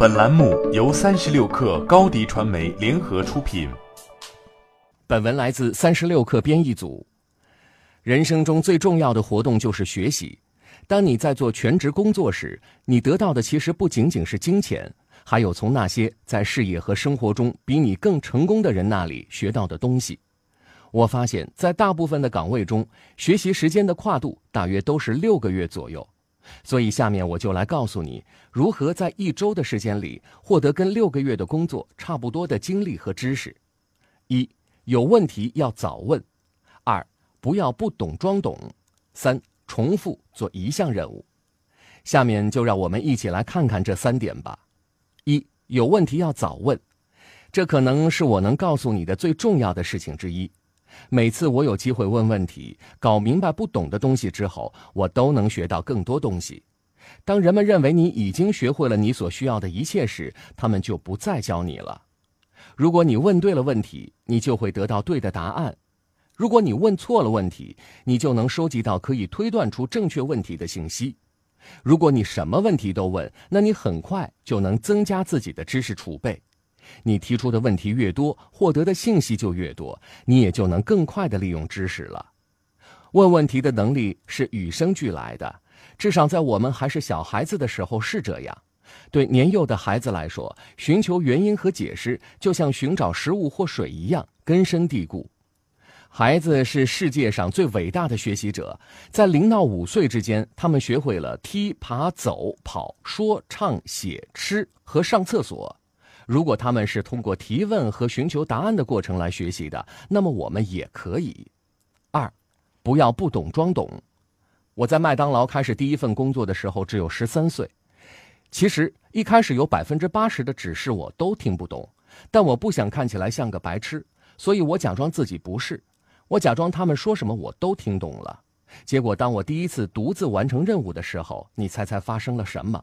本栏目由三十六氪高低传媒联合出品。本文来自三十六氪编译组。人生中最重要的活动就是学习。当你在做全职工作时，你得到的其实不仅仅是金钱，还有从那些在事业和生活中比你更成功的人那里学到的东西。我发现，在大部分的岗位中，学习时间的跨度大约都是六个月左右。所以，下面我就来告诉你，如何在一周的时间里获得跟六个月的工作差不多的经历和知识。一、有问题要早问；二、不要不懂装懂；三、重复做一项任务。下面就让我们一起来看看这三点吧。一、有问题要早问，这可能是我能告诉你的最重要的事情之一。每次我有机会问问题、搞明白不懂的东西之后，我都能学到更多东西。当人们认为你已经学会了你所需要的一切时，他们就不再教你了。如果你问对了问题，你就会得到对的答案；如果你问错了问题，你就能收集到可以推断出正确问题的信息。如果你什么问题都问，那你很快就能增加自己的知识储备。你提出的问题越多，获得的信息就越多，你也就能更快地利用知识了。问问题的能力是与生俱来的，至少在我们还是小孩子的时候是这样。对年幼的孩子来说，寻求原因和解释，就像寻找食物或水一样根深蒂固。孩子是世界上最伟大的学习者，在零到五岁之间，他们学会了踢、爬、走、跑、说、唱、写、吃和上厕所。如果他们是通过提问和寻求答案的过程来学习的，那么我们也可以。二，不要不懂装懂。我在麦当劳开始第一份工作的时候只有十三岁，其实一开始有百分之八十的指示我都听不懂，但我不想看起来像个白痴，所以我假装自己不是，我假装他们说什么我都听懂了。结果当我第一次独自完成任务的时候，你猜猜发生了什么？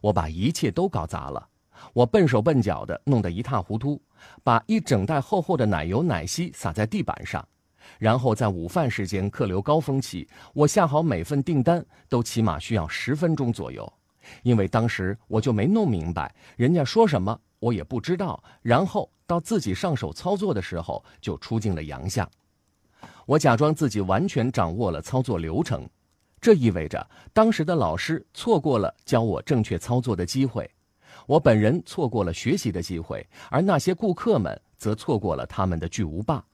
我把一切都搞砸了。我笨手笨脚的，弄得一塌糊涂，把一整袋厚厚的奶油奶昔洒在地板上，然后在午饭时间客流高峰期，我下好每份订单都起码需要十分钟左右，因为当时我就没弄明白人家说什么，我也不知道，然后到自己上手操作的时候就出尽了洋相。我假装自己完全掌握了操作流程，这意味着当时的老师错过了教我正确操作的机会。我本人错过了学习的机会，而那些顾客们则错过了他们的巨无霸。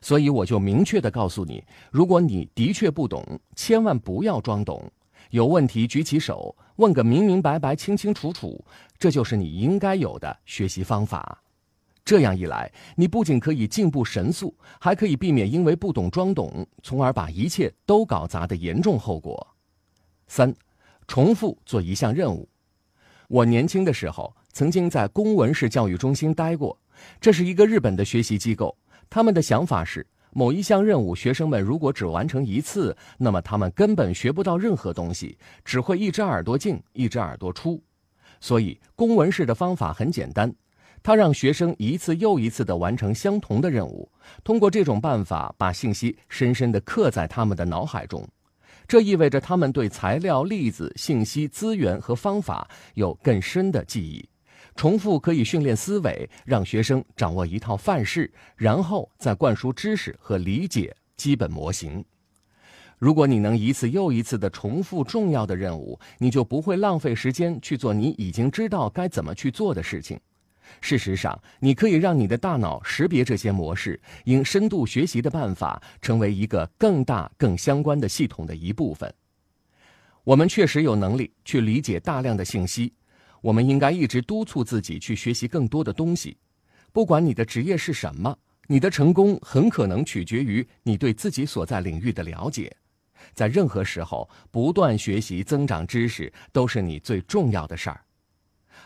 所以我就明确的告诉你：如果你的确不懂，千万不要装懂。有问题举起手，问个明明白白、清清楚楚，这就是你应该有的学习方法。这样一来，你不仅可以进步神速，还可以避免因为不懂装懂，从而把一切都搞砸的严重后果。三，重复做一项任务。我年轻的时候曾经在公文式教育中心待过，这是一个日本的学习机构。他们的想法是，某一项任务，学生们如果只完成一次，那么他们根本学不到任何东西，只会一只耳朵进，一只耳朵出。所以，公文式的方法很简单，它让学生一次又一次地完成相同的任务，通过这种办法把信息深深地刻在他们的脑海中。这意味着他们对材料、例子、信息、资源和方法有更深的记忆。重复可以训练思维，让学生掌握一套范式，然后再灌输知识和理解基本模型。如果你能一次又一次地重复重要的任务，你就不会浪费时间去做你已经知道该怎么去做的事情。事实上，你可以让你的大脑识别这些模式，因深度学习的办法成为一个更大、更相关的系统的一部分。我们确实有能力去理解大量的信息，我们应该一直督促自己去学习更多的东西。不管你的职业是什么，你的成功很可能取决于你对自己所在领域的了解。在任何时候，不断学习、增长知识都是你最重要的事儿。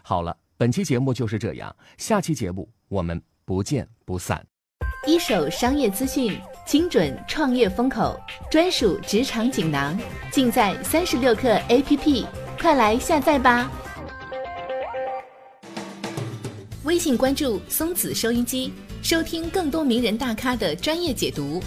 好了。本期节目就是这样，下期节目我们不见不散。一手商业资讯，精准创业风口，专属职场锦囊，尽在三十六课 APP，快来下载吧！微信关注松子收音机，收听更多名人大咖的专业解读。